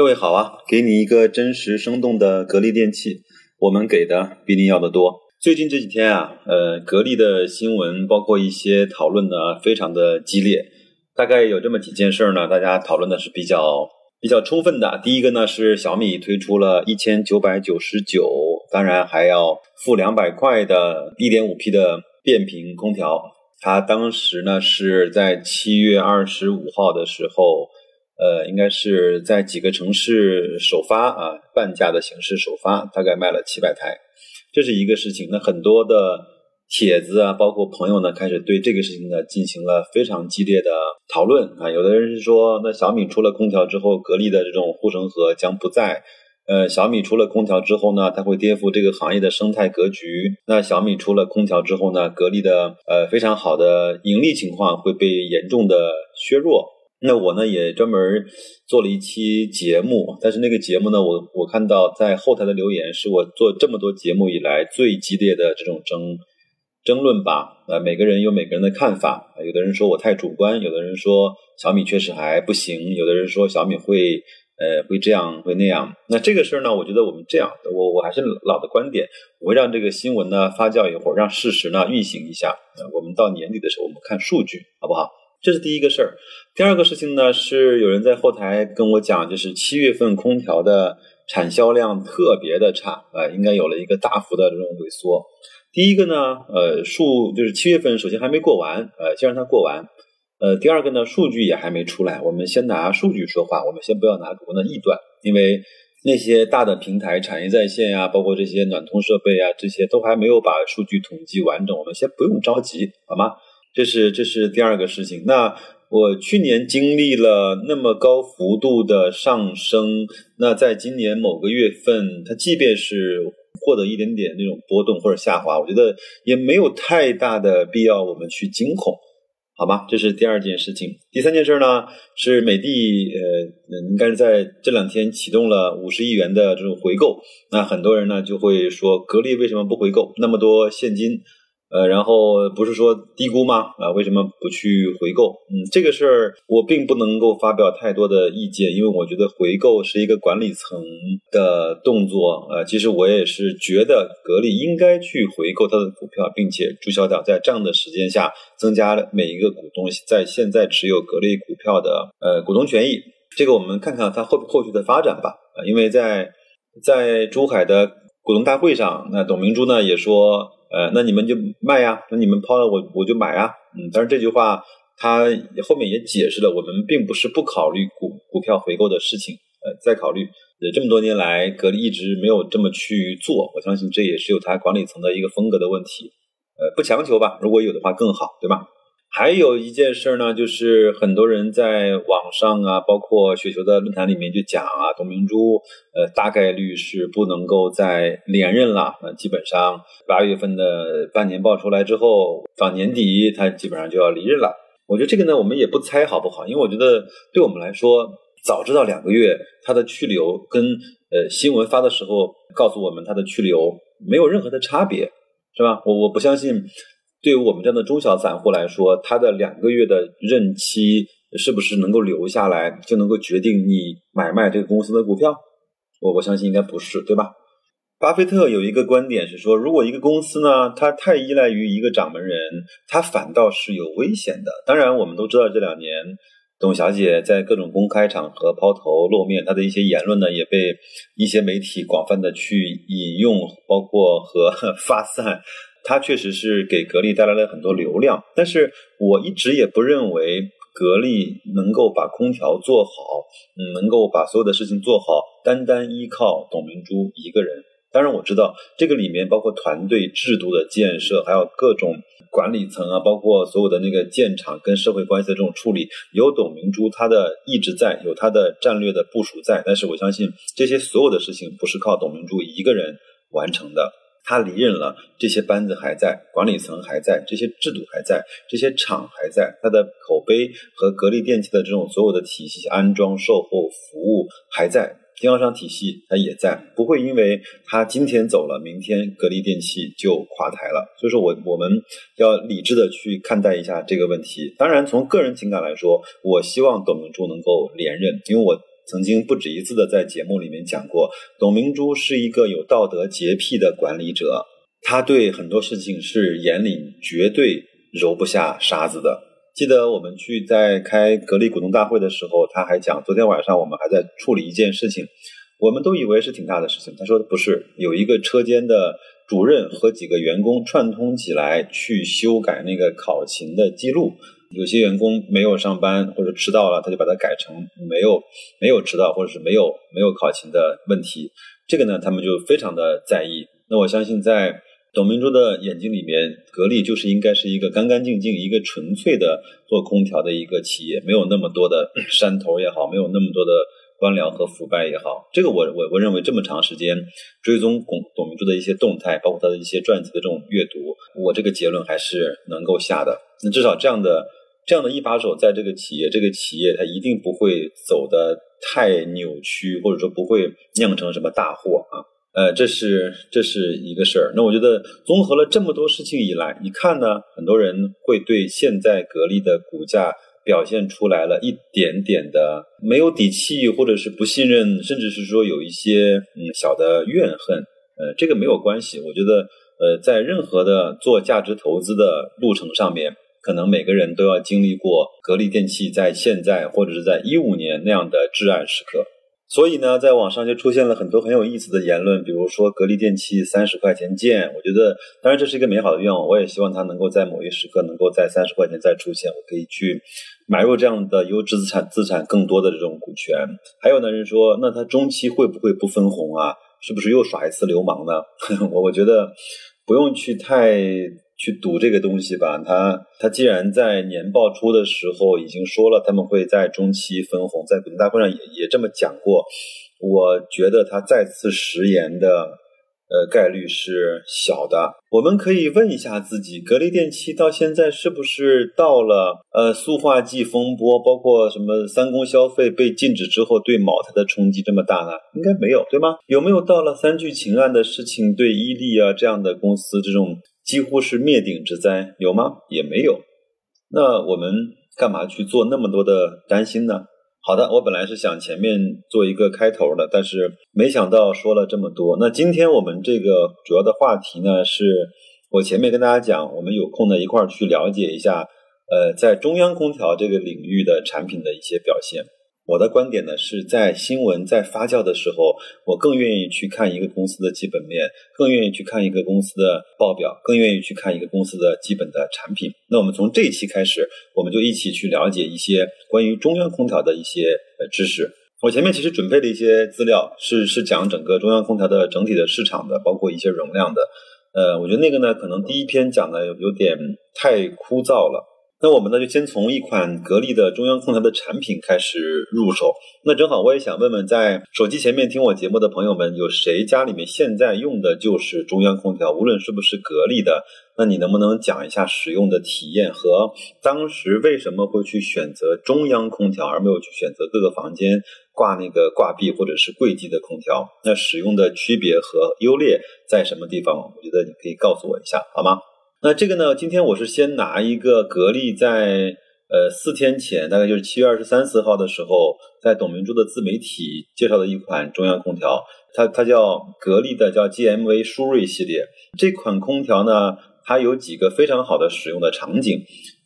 各位好啊，给你一个真实生动的格力电器，我们给的比你要的多。最近这几天啊，呃，格力的新闻包括一些讨论呢，非常的激烈。大概有这么几件事呢，大家讨论的是比较比较充分的。第一个呢是小米推出了一千九百九十九，当然还要付两百块的一点五 P 的变频空调。它当时呢是在七月二十五号的时候。呃，应该是在几个城市首发啊，半价的形式首发，大概卖了七百台，这是一个事情。那很多的帖子啊，包括朋友呢，开始对这个事情呢进行了非常激烈的讨论啊。有的人是说，那小米出了空调之后，格力的这种护城河将不在。呃，小米出了空调之后呢，它会颠覆这个行业的生态格局。那小米出了空调之后呢，格力的呃非常好的盈利情况会被严重的削弱。那我呢也专门做了一期节目，但是那个节目呢，我我看到在后台的留言是我做这么多节目以来最激烈的这种争争论吧。呃，每个人有每个人的看法，有的人说我太主观，有的人说小米确实还不行，有的人说小米会呃会这样会那样。那这个事儿呢，我觉得我们这样，我我还是老的观点，我会让这个新闻呢发酵一会儿，让事实呢运行一下。呃我们到年底的时候，我们看数据，好不好？这是第一个事儿，第二个事情呢是有人在后台跟我讲，就是七月份空调的产销量特别的差，啊，应该有了一个大幅的这种萎缩。第一个呢，呃，数就是七月份首先还没过完，呃，先让它过完。呃，第二个呢，数据也还没出来，我们先拿数据说话，我们先不要拿主观的臆断，因为那些大的平台产业在线呀，包括这些暖通设备啊，这些都还没有把数据统计完整，我们先不用着急，好吗？这是这是第二个事情。那我去年经历了那么高幅度的上升，那在今年某个月份，它即便是获得一点点那种波动或者下滑，我觉得也没有太大的必要我们去惊恐，好吗？这是第二件事情。第三件事呢，是美的呃，应该是在这两天启动了五十亿元的这种回购。那很多人呢就会说，格力为什么不回购那么多现金？呃，然后不是说低估吗？啊，为什么不去回购？嗯，这个事儿我并不能够发表太多的意见，因为我觉得回购是一个管理层的动作。呃，其实我也是觉得格力应该去回购它的股票，并且注销掉在这样的时间下增加了每一个股东在现在持有格力股票的呃股东权益。这个我们看看它后后续的发展吧。啊，因为在在珠海的股东大会上，那董明珠呢也说。呃，那你们就卖呀，那你们抛了我我就买啊，嗯，但是这句话他后面也解释了，我们并不是不考虑股股票回购的事情，呃，在考虑，呃，这么多年来格力一直没有这么去做，我相信这也是有他管理层的一个风格的问题，呃，不强求吧，如果有的话更好，对吧？还有一件事呢，就是很多人在网上啊，包括雪球的论坛里面就讲啊，董明珠呃大概率是不能够再连任了。那基本上八月份的半年报出来之后，到年底他基本上就要离任了。我觉得这个呢，我们也不猜好不好，因为我觉得对我们来说，早知道两个月他的去留跟呃新闻发的时候告诉我们他的去留没有任何的差别，是吧？我我不相信。对于我们这样的中小散户来说，他的两个月的任期是不是能够留下来，就能够决定你买卖这个公司的股票？我我相信应该不是，对吧？巴菲特有一个观点是说，如果一个公司呢，它太依赖于一个掌门人，它反倒是有危险的。当然，我们都知道这两年董小姐在各种公开场合抛头露面，她的一些言论呢，也被一些媒体广泛的去引用，包括和 发散。它确实是给格力带来了很多流量，但是我一直也不认为格力能够把空调做好，嗯，能够把所有的事情做好，单单依靠董明珠一个人。当然我知道这个里面包括团队制度的建设，还有各种管理层啊，包括所有的那个建厂跟社会关系的这种处理，有董明珠她的意志在，有她的战略的部署在。但是我相信这些所有的事情不是靠董明珠一个人完成的。他离任了，这些班子还在，管理层还在，这些制度还在，这些厂还在，他的口碑和格力电器的这种所有的体系、安装、售后服务还在，经销商体系它也在，不会因为他今天走了，明天格力电器就垮台了。所以说我我们要理智的去看待一下这个问题。当然，从个人情感来说，我希望董明珠能够连任，因为我。曾经不止一次的在节目里面讲过，董明珠是一个有道德洁癖的管理者，他对很多事情是眼里绝对揉不下沙子的。记得我们去在开格力股东大会的时候，他还讲，昨天晚上我们还在处理一件事情，我们都以为是挺大的事情，他说不是，有一个车间的主任和几个员工串通起来去修改那个考勤的记录。有些员工没有上班或者迟到了，他就把它改成没有没有迟到或者是没有没有考勤的问题。这个呢，他们就非常的在意。那我相信在董明珠的眼睛里面，格力就是应该是一个干干净净、一个纯粹的做空调的一个企业，没有那么多的山头也好，没有那么多的官僚和腐败也好。这个我我我认为这么长时间追踪董董明珠的一些动态，包括他的一些传记的这种阅读，我这个结论还是能够下的。那至少这样的。这样的一把手在这个企业，这个企业它一定不会走的太扭曲，或者说不会酿成什么大祸啊。呃，这是这是一个事儿。那我觉得综合了这么多事情以来，一看呢，很多人会对现在格力的股价表现出来了一点点的没有底气，或者是不信任，甚至是说有一些嗯小的怨恨。呃，这个没有关系。我觉得呃，在任何的做价值投资的路程上面。可能每个人都要经历过格力电器在现在或者是在一五年那样的至暗时刻，所以呢，在网上就出现了很多很有意思的言论，比如说格力电器三十块钱见。我觉得，当然这是一个美好的愿望，我也希望它能够在某一时刻能够在三十块钱再出现，我可以去买入这样的优质资产资产更多的这种股权。还有呢，人说那它中期会不会不分红啊？是不是又耍一次流氓呢？我我觉得不用去太。去赌这个东西吧，他他既然在年报出的时候已经说了他们会在中期分红，在股东大会上也也这么讲过，我觉得他再次食言的。呃，概率是小的。我们可以问一下自己，格力电器到现在是不是到了呃塑化剂风波，包括什么三公消费被禁止之后，对茅台的冲击这么大呢？应该没有，对吗？有没有到了三聚氰胺的事情对伊利啊这样的公司这种几乎是灭顶之灾有吗？也没有。那我们干嘛去做那么多的担心呢？好的，我本来是想前面做一个开头的，但是没想到说了这么多。那今天我们这个主要的话题呢，是我前面跟大家讲，我们有空呢一块儿去了解一下，呃，在中央空调这个领域的产品的一些表现。我的观点呢，是在新闻在发酵的时候，我更愿意去看一个公司的基本面，更愿意去看一个公司的报表，更愿意去看一个公司的基本的产品。那我们从这一期开始，我们就一起去了解一些关于中央空调的一些呃知识。我前面其实准备了一些资料，是是讲整个中央空调的整体的市场的，包括一些容量的。呃，我觉得那个呢，可能第一篇讲的有点太枯燥了。那我们呢，就先从一款格力的中央空调的产品开始入手。那正好，我也想问问，在手机前面听我节目的朋友们，有谁家里面现在用的就是中央空调？无论是不是格力的，那你能不能讲一下使用的体验和当时为什么会去选择中央空调，而没有去选择各个房间挂那个挂壁或者是柜机的空调？那使用的区别和优劣在什么地方？我觉得你可以告诉我一下，好吗？那这个呢？今天我是先拿一个格力在呃四天前，大概就是七月二十三四号的时候，在董明珠的自媒体介绍的一款中央空调，它它叫格力的叫 GMV 舒瑞系列。这款空调呢，它有几个非常好的使用的场景，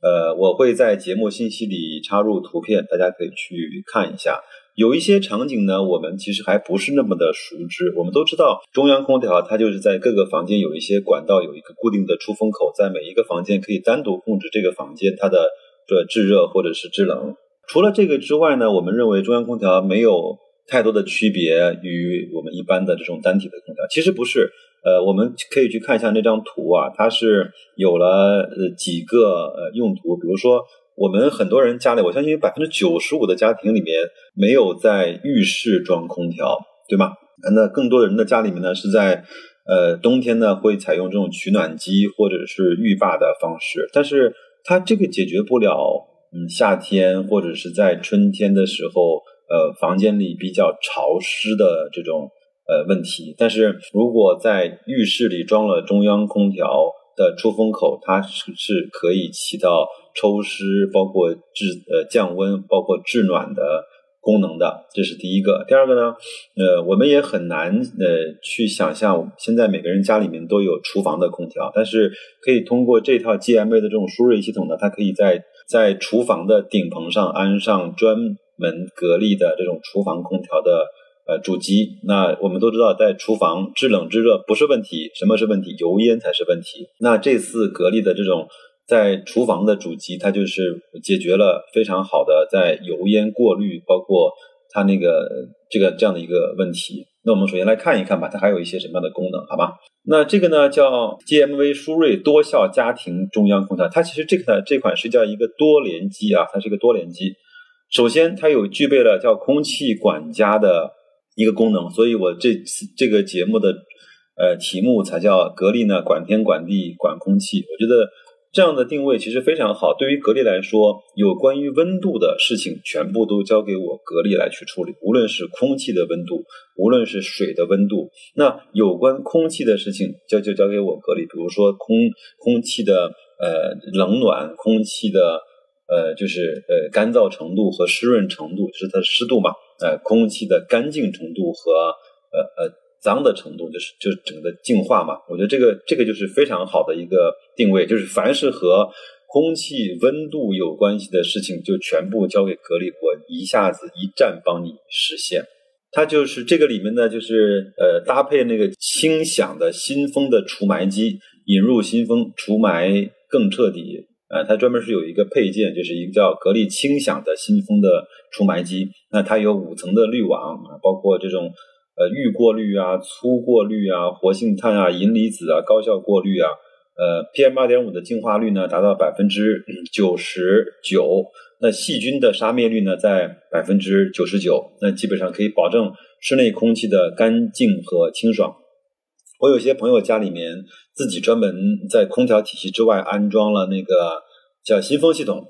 呃，我会在节目信息里插入图片，大家可以去看一下。有一些场景呢，我们其实还不是那么的熟知。我们都知道，中央空调它就是在各个房间有一些管道，有一个固定的出风口，在每一个房间可以单独控制这个房间它的这制热或者是制冷。除了这个之外呢，我们认为中央空调没有太多的区别于我们一般的这种单体的空调。其实不是，呃，我们可以去看一下那张图啊，它是有了呃几个呃用途，比如说。我们很多人家里，我相信百分之九十五的家庭里面没有在浴室装空调，对吗？那更多的人的家里面呢，是在呃冬天呢会采用这种取暖机或者是浴霸的方式，但是它这个解决不了，嗯，夏天或者是在春天的时候，呃，房间里比较潮湿的这种呃问题。但是如果在浴室里装了中央空调的出风口，它是是可以起到。抽湿，包括制呃降温，包括制暖的功能的，这是第一个。第二个呢，呃，我们也很难呃去想象，现在每个人家里面都有厨房的空调，但是可以通过这套 GMA 的这种舒瑞系统呢，它可以在在厨房的顶棚上安上专门格力的这种厨房空调的呃主机。那我们都知道，在厨房制冷制热不是问题，什么是问题？油烟才是问题。那这次格力的这种。在厨房的主机，它就是解决了非常好的在油烟过滤，包括它那个这个这样的一个问题。那我们首先来看一看吧，它还有一些什么样的功能，好吧？那这个呢叫 GMV 舒瑞多效家庭中央空调，它其实这个这款是叫一个多联机啊，它是一个多联机。首先它有具备了叫空气管家的一个功能，所以我这次这个节目的呃题目才叫格力呢管天管地管空气，我觉得。这样的定位其实非常好。对于格力来说，有关于温度的事情，全部都交给我格力来去处理。无论是空气的温度，无论是水的温度，那有关空气的事情，就就交给我格力。比如说空空气的呃冷暖，空气的呃就是呃干燥程度和湿润程度，是它的湿度嘛？呃，空气的干净程度和呃呃。脏的程度就是就是整个净化嘛，我觉得这个这个就是非常好的一个定位，就是凡是和空气温度有关系的事情，就全部交给格力，我一下子一站帮你实现。它就是这个里面呢，就是呃搭配那个轻响的新风的除霾机，引入新风除霾更彻底。呃，它专门是有一个配件，就是一个叫格力轻响的新风的除霾机，那它有五层的滤网啊，包括这种。呃，预过滤啊，粗过滤啊，活性炭啊，银离子啊，高效过滤啊，呃，PM 二点五的净化率呢达到百分之九十九，那细菌的杀灭率呢在百分之九十九，那基本上可以保证室内空气的干净和清爽。我有些朋友家里面自己专门在空调体系之外安装了那个叫新风系统，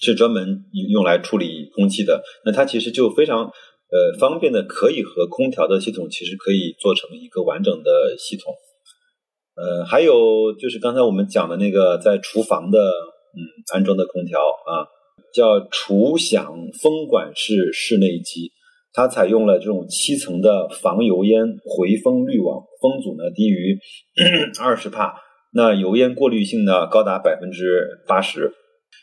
是专门用来处理空气的，那它其实就非常。呃，方便的可以和空调的系统其实可以做成一个完整的系统。呃，还有就是刚才我们讲的那个在厨房的嗯安装的空调啊，叫厨享风管式室内机，它采用了这种七层的防油烟回风滤网，风阻呢低于 二十帕，那油烟过滤性呢高达百分之八十。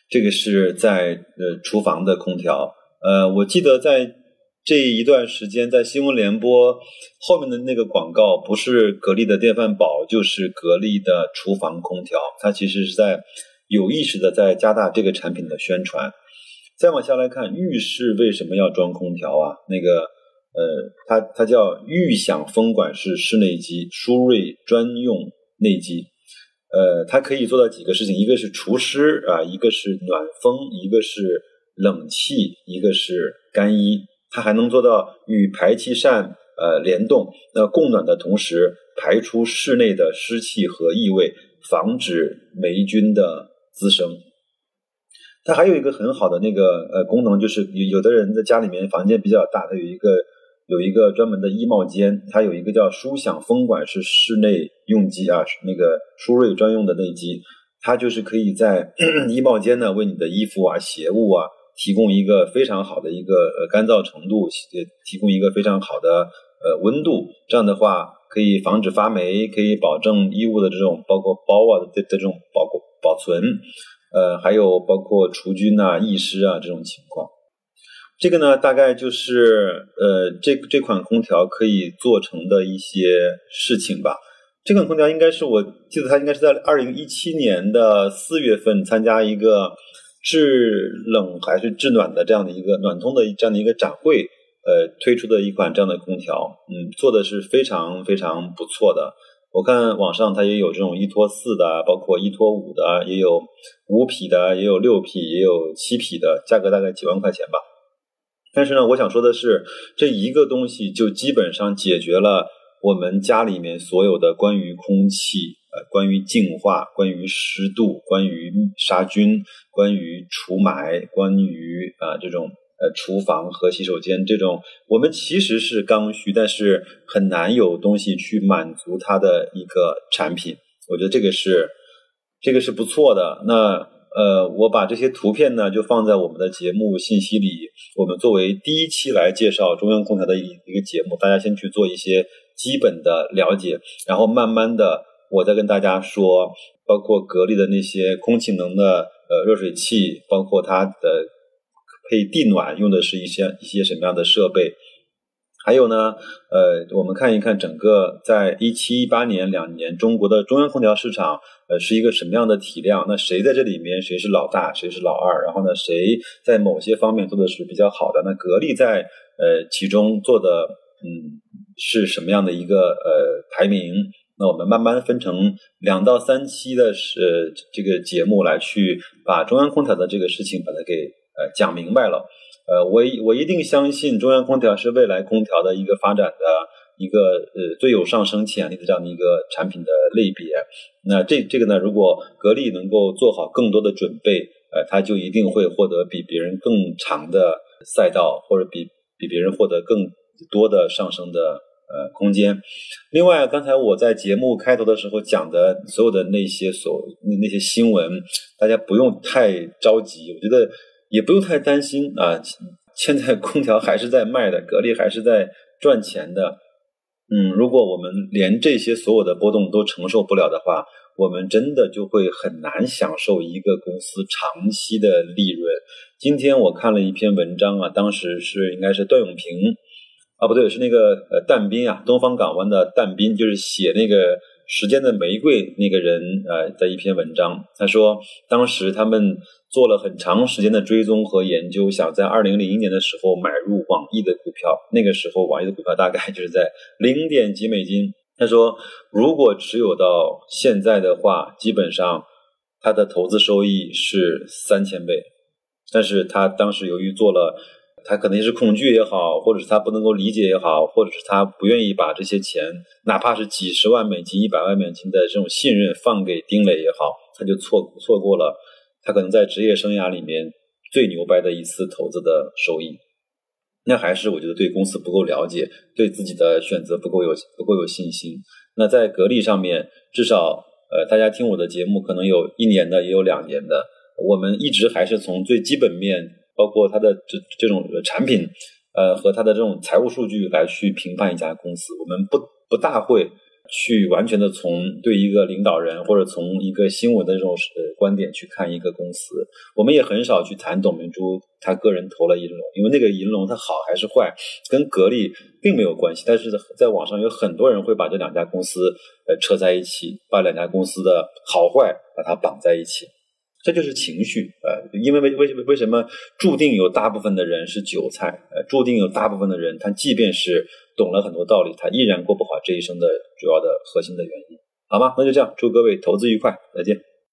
这个是在呃厨房的空调。呃，我记得在。这一段时间在新闻联播后面的那个广告，不是格力的电饭煲，就是格力的厨房空调。它其实是在有意识的在加大这个产品的宣传。再往下来看，浴室为什么要装空调啊？那个呃，它它叫预享风管式室内机，舒瑞专用内机。呃，它可以做到几个事情，一个是除湿啊，一个是暖风，一个是冷气，一个是干衣。它还能做到与排气扇呃联动，那供暖的同时排出室内的湿气和异味，防止霉菌的滋生。它还有一个很好的那个呃功能，就是有有的人在家里面房间比较大，它有一个有一个专门的衣帽间，它有一个叫舒享风管式室内用机啊，那个舒瑞专用的内机，它就是可以在 衣帽间呢为你的衣服啊鞋物啊。提供一个非常好的一个呃干燥程度，呃，提供一个非常好的呃温度，这样的话可以防止发霉，可以保证衣物的这种包括包啊的这种保保存，呃，还有包括除菌啊、易湿啊这种情况。这个呢，大概就是呃这这款空调可以做成的一些事情吧。这款空调应该是我记得它应该是在二零一七年的四月份参加一个。制冷还是制暖的这样的一个暖通的这样的一个展会，呃，推出的一款这样的空调，嗯，做的是非常非常不错的。我看网上它也有这种一拖四的，包括一拖五的，也有五匹的，也有六匹，也有七匹的，价格大概几万块钱吧。但是呢，我想说的是，这一个东西就基本上解决了我们家里面所有的关于空气。关于净化，关于湿度，关于杀菌，关于除霾，关于啊这种呃厨房和洗手间这种，我们其实是刚需，但是很难有东西去满足它的一个产品。我觉得这个是这个是不错的。那呃，我把这些图片呢就放在我们的节目信息里。我们作为第一期来介绍中央空调的一一个节目，大家先去做一些基本的了解，然后慢慢的我再跟大家说，包括格力的那些空气能的呃热水器，包括它的配地暖用的是一些一些什么样的设备。还有呢，呃，我们看一看整个在一七一八年两年中国的中央空调市场，呃，是一个什么样的体量？那谁在这里面谁是老大，谁是老二？然后呢，谁在某些方面做的是比较好的？那格力在呃其中做的嗯是什么样的一个呃排名？那我们慢慢分成两到三期的是这个节目来去把中央空调的这个事情把它给呃讲明白了。呃，我我一定相信中央空调是未来空调的一个发展的一个呃最有上升潜力的这样的一个产品的类别。那这这个呢，如果格力能够做好更多的准备，呃，它就一定会获得比别人更长的赛道，或者比比别人获得更多的上升的呃空间。另外，刚才我在节目开头的时候讲的所有的那些所那些新闻，大家不用太着急，我觉得。也不用太担心啊，现在空调还是在卖的，格力还是在赚钱的。嗯，如果我们连这些所有的波动都承受不了的话，我们真的就会很难享受一个公司长期的利润。今天我看了一篇文章啊，当时是应该是段永平啊，不对，是那个呃但斌啊，东方港湾的但斌，就是写那个。时间的玫瑰那个人呃的一篇文章，他说当时他们做了很长时间的追踪和研究，想在二零零一年的时候买入网易的股票。那个时候网易的股票大概 就是在零点几美金。他说如果持有到现在的话，基本上他的投资收益是三千倍。但是他当时由于做了。他可能是恐惧也好，或者是他不能够理解也好，或者是他不愿意把这些钱，哪怕是几十万美金、一百万美金的这种信任放给丁磊也好，他就错错过了他可能在职业生涯里面最牛掰的一次投资的收益。那还是我觉得对公司不够了解，对自己的选择不够有不够有信心。那在格力上面，至少呃，大家听我的节目可能有一年的，也有两年的，我们一直还是从最基本面。包括它的这这种产品，呃，和它的这种财务数据来去评判一家公司，我们不不大会去完全的从对一个领导人或者从一个新闻的这种呃观点去看一个公司，我们也很少去谈董明珠他个人投了银龙，因为那个银龙它好还是坏，跟格力并没有关系，但是在网上有很多人会把这两家公司呃扯在一起，把两家公司的好坏把它绑在一起。这就是情绪，呃，因为为为为为什么注定有大部分的人是韭菜，呃，注定有大部分的人，他即便是懂了很多道理，他依然过不好这一生的主要的核心的原因，好吗？那就这样，祝各位投资愉快，再见。